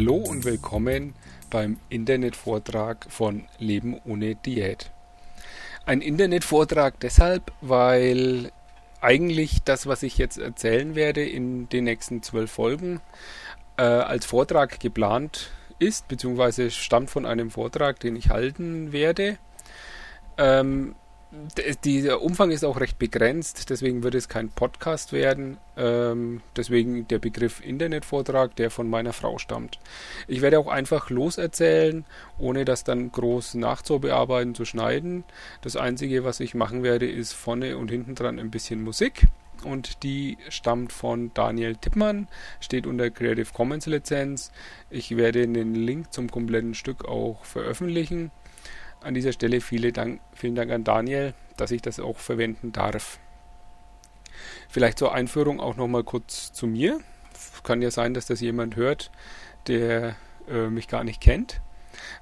Hallo und willkommen beim Internetvortrag von Leben ohne Diät. Ein Internetvortrag deshalb, weil eigentlich das, was ich jetzt erzählen werde in den nächsten zwölf Folgen, äh, als Vortrag geplant ist, beziehungsweise stammt von einem Vortrag, den ich halten werde. Ähm, dieser Umfang ist auch recht begrenzt, deswegen wird es kein Podcast werden. Ähm, deswegen der Begriff Internetvortrag, der von meiner Frau stammt. Ich werde auch einfach loserzählen, ohne das dann groß nachzubearbeiten, zu schneiden. Das Einzige, was ich machen werde, ist vorne und hinten dran ein bisschen Musik. Und die stammt von Daniel Tippmann, steht unter Creative Commons Lizenz. Ich werde den Link zum kompletten Stück auch veröffentlichen. An dieser Stelle viele Dank, vielen Dank an Daniel, dass ich das auch verwenden darf. Vielleicht zur Einführung auch nochmal kurz zu mir. Kann ja sein, dass das jemand hört, der äh, mich gar nicht kennt.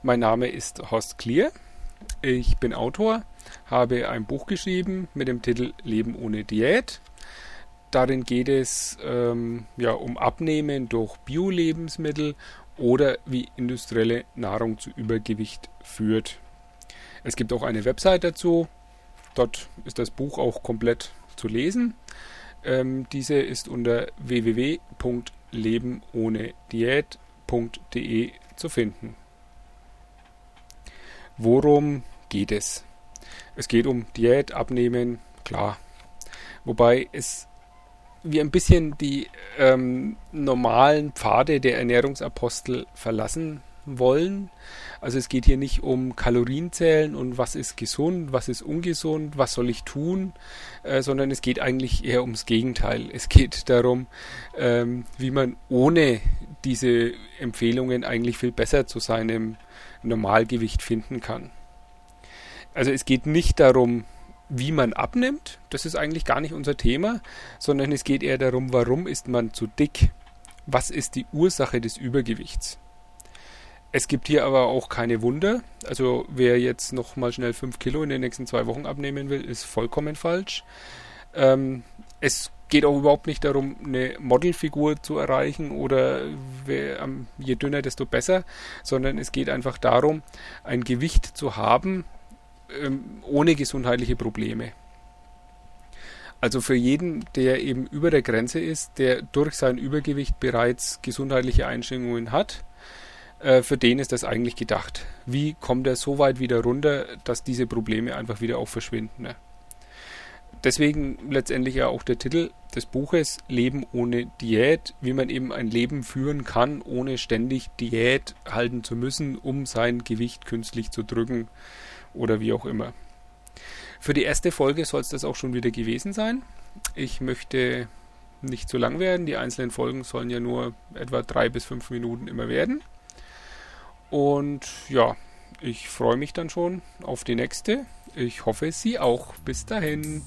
Mein Name ist Horst Klier. Ich bin Autor, habe ein Buch geschrieben mit dem Titel Leben ohne Diät. Darin geht es ähm, ja, um Abnehmen durch Bio-Lebensmittel oder wie industrielle Nahrung zu Übergewicht führt. Es gibt auch eine Website dazu. Dort ist das Buch auch komplett zu lesen. Ähm, diese ist unter www.lebenohnediät.de zu finden. Worum geht es? Es geht um Diät, Abnehmen, klar. Wobei es wir ein bisschen die ähm, normalen Pfade der Ernährungsapostel verlassen wollen. Also es geht hier nicht um Kalorienzählen und was ist gesund, was ist ungesund, was soll ich tun, äh, sondern es geht eigentlich eher ums Gegenteil. Es geht darum, ähm, wie man ohne diese Empfehlungen eigentlich viel besser zu seinem Normalgewicht finden kann. Also es geht nicht darum, wie man abnimmt, das ist eigentlich gar nicht unser Thema, sondern es geht eher darum, warum ist man zu dick? Was ist die Ursache des Übergewichts? Es gibt hier aber auch keine Wunder. Also wer jetzt noch mal schnell 5 Kilo in den nächsten zwei Wochen abnehmen will, ist vollkommen falsch. Ähm, es geht auch überhaupt nicht darum, eine Modelfigur zu erreichen oder wer, ähm, je dünner, desto besser, sondern es geht einfach darum, ein Gewicht zu haben ähm, ohne gesundheitliche Probleme. Also für jeden, der eben über der Grenze ist, der durch sein Übergewicht bereits gesundheitliche Einschränkungen hat, äh, für den ist das eigentlich gedacht. Wie kommt er so weit wieder runter, dass diese Probleme einfach wieder auch verschwinden? Ne? Deswegen letztendlich ja auch der Titel des Buches Leben ohne Diät, wie man eben ein Leben führen kann, ohne ständig Diät halten zu müssen, um sein Gewicht künstlich zu drücken oder wie auch immer. Für die erste Folge soll es das auch schon wieder gewesen sein. Ich möchte nicht zu lang werden. Die einzelnen Folgen sollen ja nur etwa drei bis fünf Minuten immer werden. Und ja, ich freue mich dann schon auf die nächste. Ich hoffe, Sie auch. Bis dahin.